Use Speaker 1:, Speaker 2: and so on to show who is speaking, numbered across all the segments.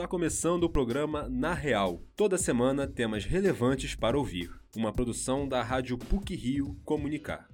Speaker 1: Está começando o programa Na Real. Toda semana temas relevantes para ouvir. Uma produção da Rádio PUC Rio Comunicar.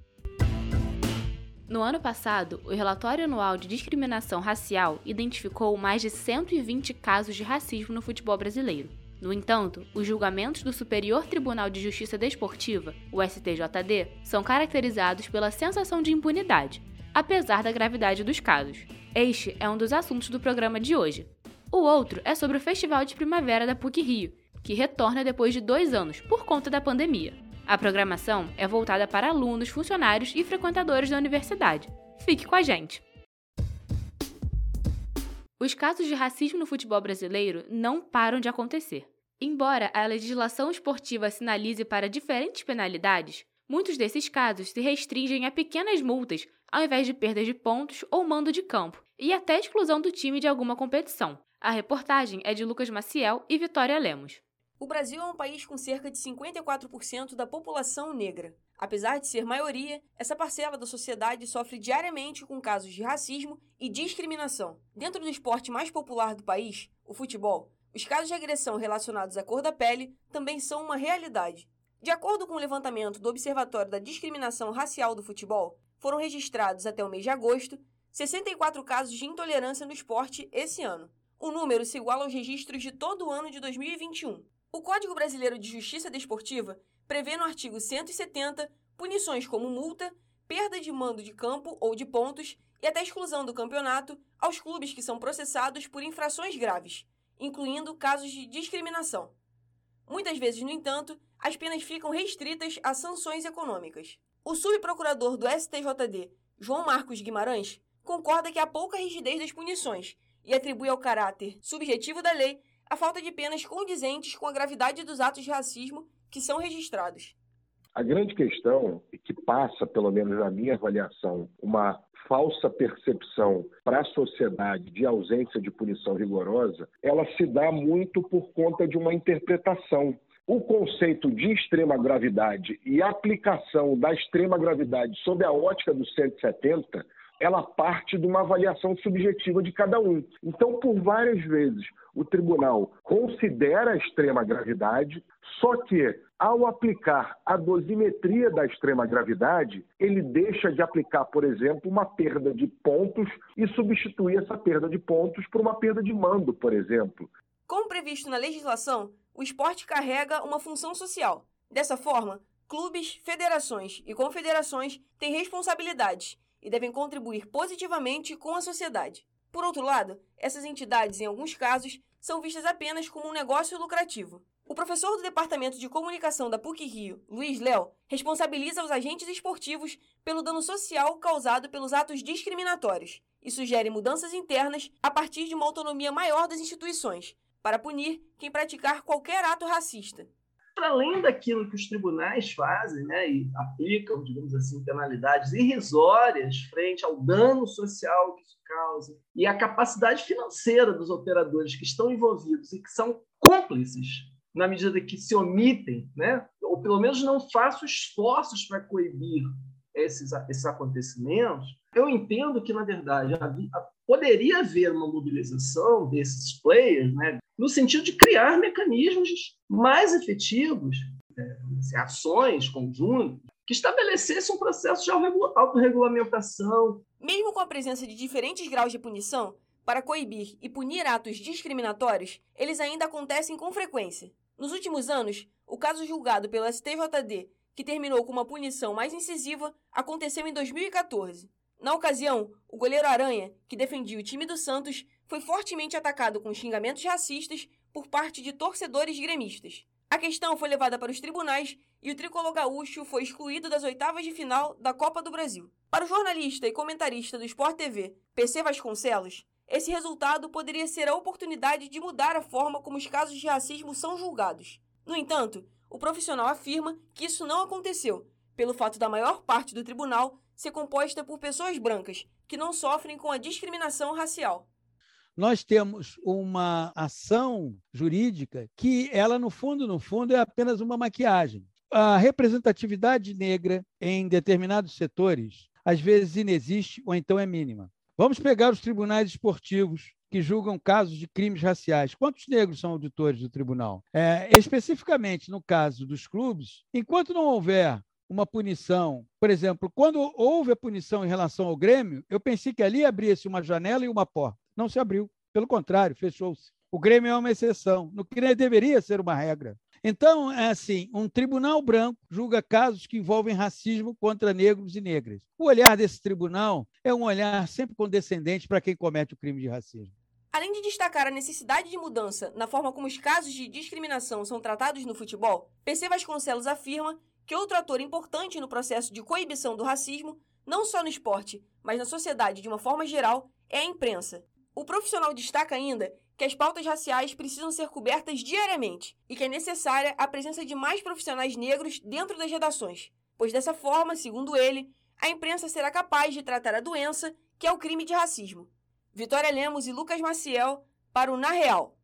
Speaker 2: No ano passado, o relatório anual de discriminação racial identificou mais de 120 casos de racismo no futebol brasileiro. No entanto, os julgamentos do Superior Tribunal de Justiça Desportiva, o STJD, são caracterizados pela sensação de impunidade, apesar da gravidade dos casos. Este é um dos assuntos do programa de hoje. O outro é sobre o Festival de Primavera da PUC Rio, que retorna depois de dois anos por conta da pandemia. A programação é voltada para alunos, funcionários e frequentadores da universidade. Fique com a gente! Os casos de racismo no futebol brasileiro não param de acontecer. Embora a legislação esportiva sinalize para diferentes penalidades, muitos desses casos se restringem a pequenas multas ao invés de perdas de pontos ou mando de campo, e até exclusão do time de alguma competição. A reportagem é de Lucas Maciel e Vitória Lemos.
Speaker 3: O Brasil é um país com cerca de 54% da população negra. Apesar de ser maioria, essa parcela da sociedade sofre diariamente com casos de racismo e discriminação. Dentro do esporte mais popular do país, o futebol, os casos de agressão relacionados à cor da pele também são uma realidade. De acordo com o levantamento do Observatório da Discriminação Racial do Futebol, foram registrados até o mês de agosto 64 casos de intolerância no esporte esse ano. O número se iguala aos registros de todo o ano de 2021. O Código Brasileiro de Justiça Desportiva prevê no artigo 170 punições como multa, perda de mando de campo ou de pontos e até exclusão do campeonato aos clubes que são processados por infrações graves, incluindo casos de discriminação. Muitas vezes, no entanto, as penas ficam restritas a sanções econômicas. O subprocurador do STJD, João Marcos Guimarães, concorda que há pouca rigidez das punições e atribui ao caráter subjetivo da lei a falta de penas condizentes com a gravidade dos atos de racismo que são registrados.
Speaker 4: A grande questão, que passa, pelo menos na minha avaliação, uma falsa percepção para a sociedade de ausência de punição rigorosa, ela se dá muito por conta de uma interpretação. O conceito de extrema gravidade e a aplicação da extrema gravidade sob a ótica do 170 ela parte de uma avaliação subjetiva de cada um. Então, por várias vezes, o tribunal considera a extrema gravidade, só que, ao aplicar a dosimetria da extrema gravidade, ele deixa de aplicar, por exemplo, uma perda de pontos e substituir essa perda de pontos por uma perda de mando, por exemplo.
Speaker 3: Como previsto na legislação, o esporte carrega uma função social. Dessa forma, clubes, federações e confederações têm responsabilidades e devem contribuir positivamente com a sociedade. Por outro lado, essas entidades, em alguns casos, são vistas apenas como um negócio lucrativo. O professor do Departamento de Comunicação da PUC Rio, Luiz Léo, responsabiliza os agentes esportivos pelo dano social causado pelos atos discriminatórios e sugere mudanças internas a partir de uma autonomia maior das instituições, para punir quem praticar qualquer ato racista
Speaker 5: para além daquilo que os tribunais fazem, né, e aplicam, digamos assim, penalidades irrisórias frente ao dano social que isso causa e a capacidade financeira dos operadores que estão envolvidos e que são cúmplices na medida que se omitem, né, ou pelo menos não façam esforços para coibir esses, esses acontecimentos, eu entendo que, na verdade, poderia haver uma mobilização desses players, né, no sentido de criar mecanismos mais efetivos, é, ações conjuntas, que estabelecessem um processo de autorregulamentação.
Speaker 3: Mesmo com a presença de diferentes graus de punição, para coibir e punir atos discriminatórios, eles ainda acontecem com frequência. Nos últimos anos, o caso julgado pelo STJD, que terminou com uma punição mais incisiva, aconteceu em 2014. Na ocasião, o goleiro Aranha, que defendia o time do Santos, foi fortemente atacado com xingamentos racistas por parte de torcedores gremistas. A questão foi levada para os tribunais e o tricolor gaúcho foi excluído das oitavas de final da Copa do Brasil. Para o jornalista e comentarista do Sport TV, PC Vasconcelos, esse resultado poderia ser a oportunidade de mudar a forma como os casos de racismo são julgados. No entanto, o profissional afirma que isso não aconteceu, pelo fato da maior parte do tribunal ser composta por pessoas brancas que não sofrem com a discriminação racial.
Speaker 6: Nós temos uma ação jurídica que ela no fundo, no fundo é apenas uma maquiagem. A representatividade negra em determinados setores às vezes inexiste ou então é mínima. Vamos pegar os tribunais esportivos que julgam casos de crimes raciais. Quantos negros são auditores do tribunal? É, especificamente no caso dos clubes, enquanto não houver uma punição, por exemplo, quando houve a punição em relação ao Grêmio, eu pensei que ali abria-se uma janela e uma porta. Não se abriu. Pelo contrário, fechou-se. O Grêmio é uma exceção, no que deveria ser uma regra. Então, é assim: um tribunal branco julga casos que envolvem racismo contra negros e negras. O olhar desse tribunal é um olhar sempre condescendente para quem comete o crime de racismo.
Speaker 3: Além de destacar a necessidade de mudança na forma como os casos de discriminação são tratados no futebol, PC Vasconcelos afirma que outro ator importante no processo de coibição do racismo, não só no esporte, mas na sociedade de uma forma geral, é a imprensa. O profissional destaca ainda que as pautas raciais precisam ser cobertas diariamente e que é necessária a presença de mais profissionais negros dentro das redações, pois dessa forma, segundo ele, a imprensa será capaz de tratar a doença que é o crime de racismo. Vitória Lemos e Lucas Maciel para o Na Real.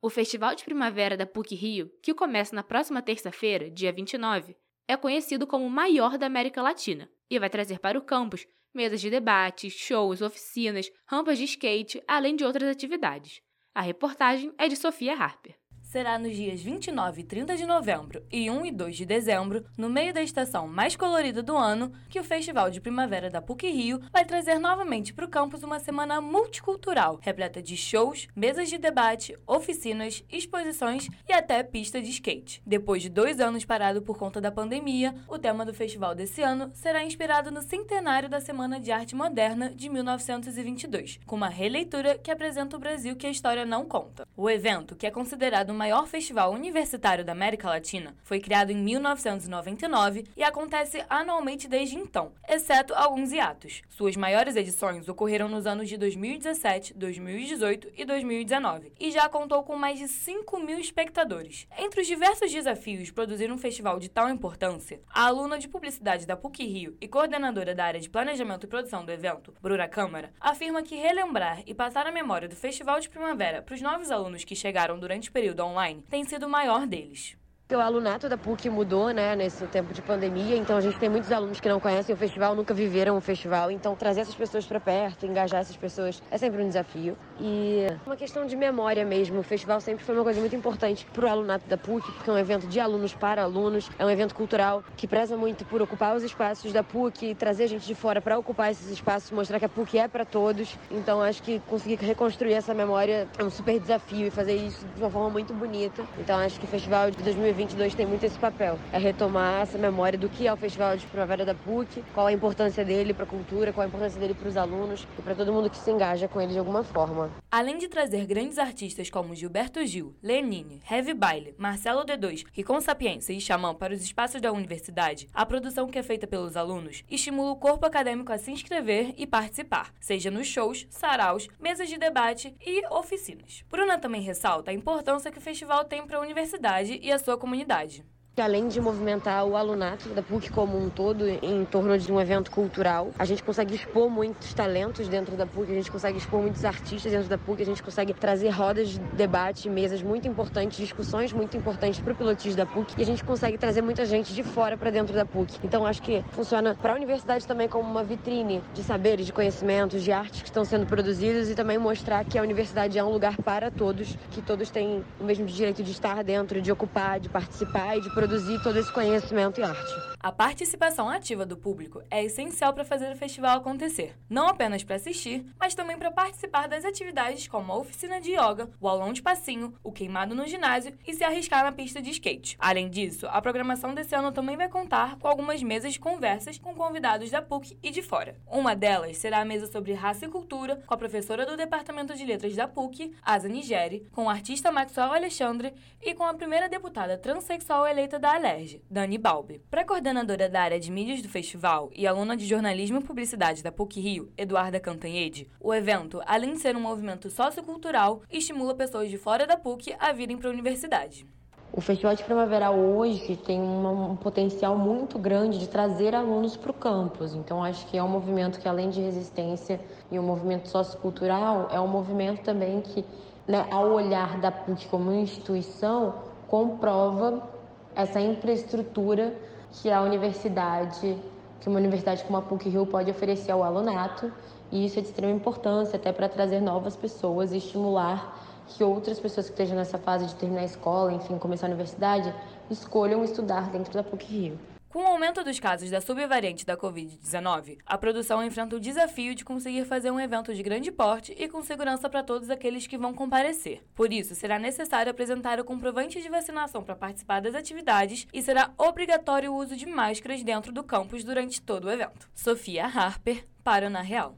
Speaker 2: O Festival de Primavera da PUC Rio, que começa na próxima terça-feira, dia 29, é conhecido como o maior da América Latina e vai trazer para o campus mesas de debate, shows, oficinas, rampas de skate, além de outras atividades. A reportagem é de Sofia Harper
Speaker 7: será nos dias 29 e 30 de novembro e 1 e 2 de dezembro, no meio da estação mais colorida do ano, que o Festival de Primavera da PUC-Rio vai trazer novamente para o campus uma semana multicultural, repleta de shows, mesas de debate, oficinas, exposições e até pista de skate. Depois de dois anos parado por conta da pandemia, o tema do festival desse ano será inspirado no centenário da Semana de Arte Moderna de 1922, com uma releitura que apresenta o Brasil que a história não conta. O evento, que é considerado maior festival universitário da América Latina, foi criado em 1999 e acontece anualmente desde então, exceto alguns hiatos. Suas maiores edições ocorreram nos anos de 2017, 2018 e 2019 e já contou com mais de 5 mil espectadores. Entre os diversos desafios de produzir um festival de tal importância, a aluna de publicidade da PUC Rio e coordenadora da área de planejamento e produção do evento, Bruna Câmara, afirma que relembrar e passar a memória do Festival de Primavera para os novos alunos que chegaram durante o período online tem sido o maior deles.
Speaker 8: O alunato da PUC mudou, né, nesse tempo de pandemia, então a gente tem muitos alunos que não conhecem o festival, nunca viveram o festival, então trazer essas pessoas para perto, engajar essas pessoas é sempre um desafio. E uma questão de memória mesmo, o festival sempre foi uma coisa muito importante para o alunato da PUC, porque é um evento de alunos para alunos, é um evento cultural que preza muito por ocupar os espaços da PUC, trazer gente de fora para ocupar esses espaços, mostrar que a PUC é para todos. Então acho que conseguir reconstruir essa memória é um super desafio e fazer isso de uma forma muito bonita. Então acho que o festival de 2020 2022 tem muito esse papel. É retomar essa memória do que é o Festival de Primavera da PUC, qual a importância dele para a cultura, qual a importância dele para os alunos e para todo mundo que se engaja com ele de alguma forma.
Speaker 7: Além de trazer grandes artistas como Gilberto Gil, Lenine, Heavy Baile, Marcelo D2, Ricon Sapiência e Xamã para os espaços da universidade, a produção que é feita pelos alunos estimula o corpo acadêmico a se inscrever e participar, seja nos shows, saraus, mesas de debate e oficinas. Bruna também ressalta a importância que o festival tem para a universidade e a sua comunidade comunidade
Speaker 8: além de movimentar o alunato da PUC como um todo em torno de um evento cultural, a gente consegue expor muitos talentos dentro da PUC, a gente consegue expor muitos artistas dentro da PUC, a gente consegue trazer rodas de debate, mesas muito importantes, discussões muito importantes para o pilotismo da PUC e a gente consegue trazer muita gente de fora para dentro da PUC. Então acho que funciona para a universidade também como uma vitrine de saberes, de conhecimentos, de artes que estão sendo produzidos e também mostrar que a universidade é um lugar para todos, que todos têm o mesmo direito de estar dentro, de ocupar, de participar e de produzir todo esse conhecimento e arte.
Speaker 7: A participação ativa do público é essencial para fazer o festival acontecer, não apenas para assistir, mas também para participar das atividades como a oficina de yoga, o aulão de passinho, o queimado no ginásio e se arriscar na pista de skate. Além disso, a programação desse ano também vai contar com algumas mesas de conversas com convidados da PUC e de fora. Uma delas será a mesa sobre raça e cultura com a professora do Departamento de Letras da PUC, Asa Nigeri, com o artista Maxwell Alexandre e com a primeira deputada transexual eleita da Alerj, Dani Balbi. Para coordenadora da área de mídias do festival e aluna de jornalismo e publicidade da PUC Rio, Eduarda Cantanhede, o evento, além de ser um movimento sociocultural, estimula pessoas de fora da PUC a virem para a universidade.
Speaker 8: O Festival de Primavera hoje tem um potencial muito grande de trazer alunos para o campus. Então, acho que é um movimento que, além de resistência e um movimento sociocultural, é um movimento também que, né, ao olhar da PUC como instituição, comprova essa infraestrutura que a universidade que uma universidade como a PUC-Rio pode oferecer ao alunato, e isso é de extrema importância até para trazer novas pessoas e estimular que outras pessoas que estejam nessa fase de terminar a escola, enfim, começar a universidade, escolham estudar dentro da PUC-Rio.
Speaker 7: Com o aumento dos casos da subvariante da Covid-19, a produção enfrenta o desafio de conseguir fazer um evento de grande porte e com segurança para todos aqueles que vão comparecer. Por isso, será necessário apresentar o comprovante de vacinação para participar das atividades e será obrigatório o uso de máscaras dentro do campus durante todo o evento. Sofia Harper, para o Na Real.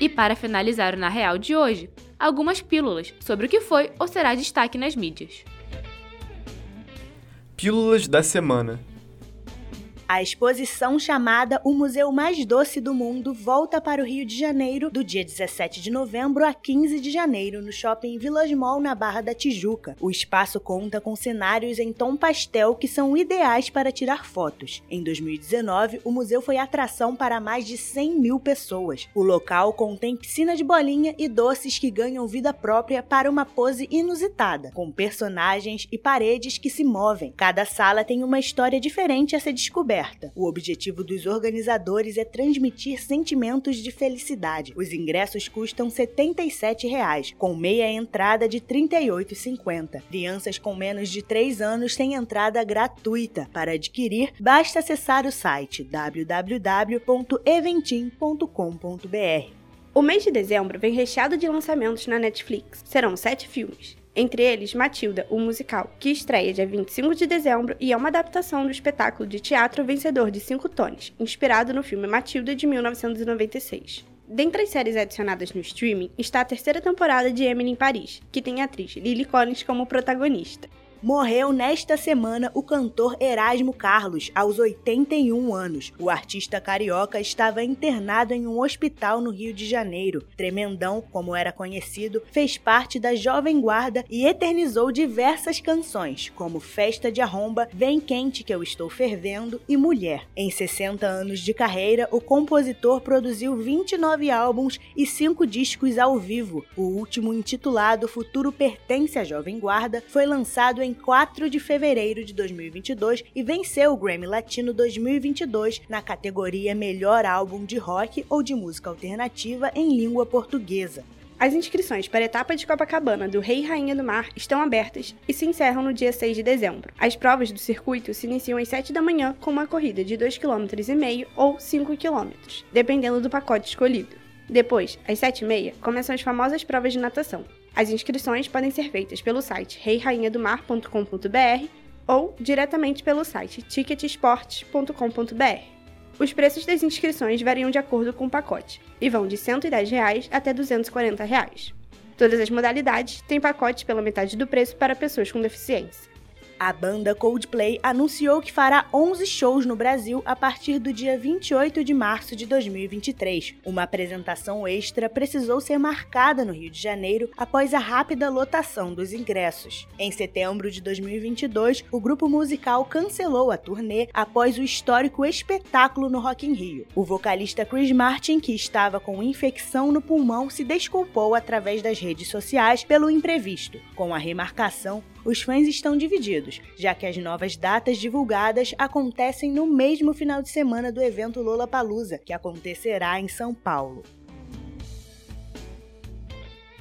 Speaker 2: E para finalizar o Na Real de hoje, algumas pílulas sobre o que foi ou será destaque nas mídias.
Speaker 9: Pílulas da Semana.
Speaker 10: A exposição chamada O Museu Mais Doce do Mundo volta para o Rio de Janeiro do dia 17 de novembro a 15 de janeiro no shopping Village Mall na Barra da Tijuca. O espaço conta com cenários em tom pastel que são ideais para tirar fotos. Em 2019, o museu foi atração para mais de 100 mil pessoas. O local contém piscina de bolinha e doces que ganham vida própria para uma pose inusitada, com personagens e paredes que se movem. Cada sala tem uma história diferente a ser descoberta o objetivo dos organizadores é transmitir sentimentos de felicidade. Os ingressos custam 77 reais, com meia entrada de R$ 38,50. Crianças com menos de 3 anos têm entrada gratuita. Para adquirir, basta acessar o site www.eventim.com.br.
Speaker 11: O mês de dezembro vem recheado de lançamentos na Netflix. Serão sete filmes. Entre eles, Matilda, o musical, que estreia dia 25 de dezembro e é uma adaptação do espetáculo de teatro vencedor de cinco Tones, inspirado no filme Matilda de 1996. Dentre as séries adicionadas no streaming está a terceira temporada de Emily em Paris, que tem a atriz Lily Collins como protagonista
Speaker 10: morreu nesta semana o cantor Erasmo Carlos, aos 81 anos. O artista carioca estava internado em um hospital no Rio de Janeiro. Tremendão, como era conhecido, fez parte da Jovem Guarda e eternizou diversas canções, como Festa de Arromba, Vem Quente que eu estou fervendo e Mulher. Em 60 anos de carreira, o compositor produziu 29 álbuns e 5 discos ao vivo. O último, intitulado Futuro Pertence à Jovem Guarda, foi lançado em 4 de fevereiro de 2022 e venceu o Grammy Latino 2022 na categoria Melhor Álbum de Rock ou de Música Alternativa em Língua Portuguesa.
Speaker 11: As inscrições para a etapa de Copacabana do Rei e Rainha do Mar estão abertas e se encerram no dia 6 de dezembro. As provas do circuito se iniciam às 7 da manhã com uma corrida de 2,5 km ou 5 km, dependendo do pacote escolhido. Depois, às 7h30, começam as famosas provas de natação, as inscrições podem ser feitas pelo site reirainhadomar.com.br ou diretamente pelo site ticketsports.com.br. Os preços das inscrições variam de acordo com o pacote e vão de 110 reais até 240 reais. Todas as modalidades têm pacotes pela metade do preço para pessoas com deficiência.
Speaker 10: A banda Coldplay anunciou que fará 11 shows no Brasil a partir do dia 28 de março de 2023. Uma apresentação extra precisou ser marcada no Rio de Janeiro após a rápida lotação dos ingressos. Em setembro de 2022, o grupo musical cancelou a turnê após o histórico espetáculo no Rock in Rio. O vocalista Chris Martin, que estava com infecção no pulmão, se desculpou através das redes sociais pelo imprevisto. Com a remarcação, os fãs estão divididos, já que as novas datas divulgadas acontecem no mesmo final de semana do evento Lollapalooza, que acontecerá em São Paulo.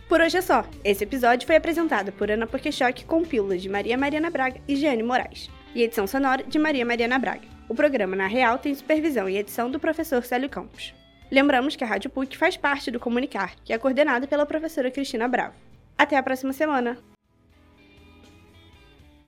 Speaker 11: Por hoje é só. Esse episódio foi apresentado por Ana Pokeshock com pílulas de Maria Mariana Braga e Giane Moraes, e edição sonora de Maria Mariana Braga. O programa Na Real tem supervisão e edição do professor Célio Campos. Lembramos que a Rádio PUC faz parte do Comunicar, que é coordenado pela professora Cristina Bravo. Até a próxima semana!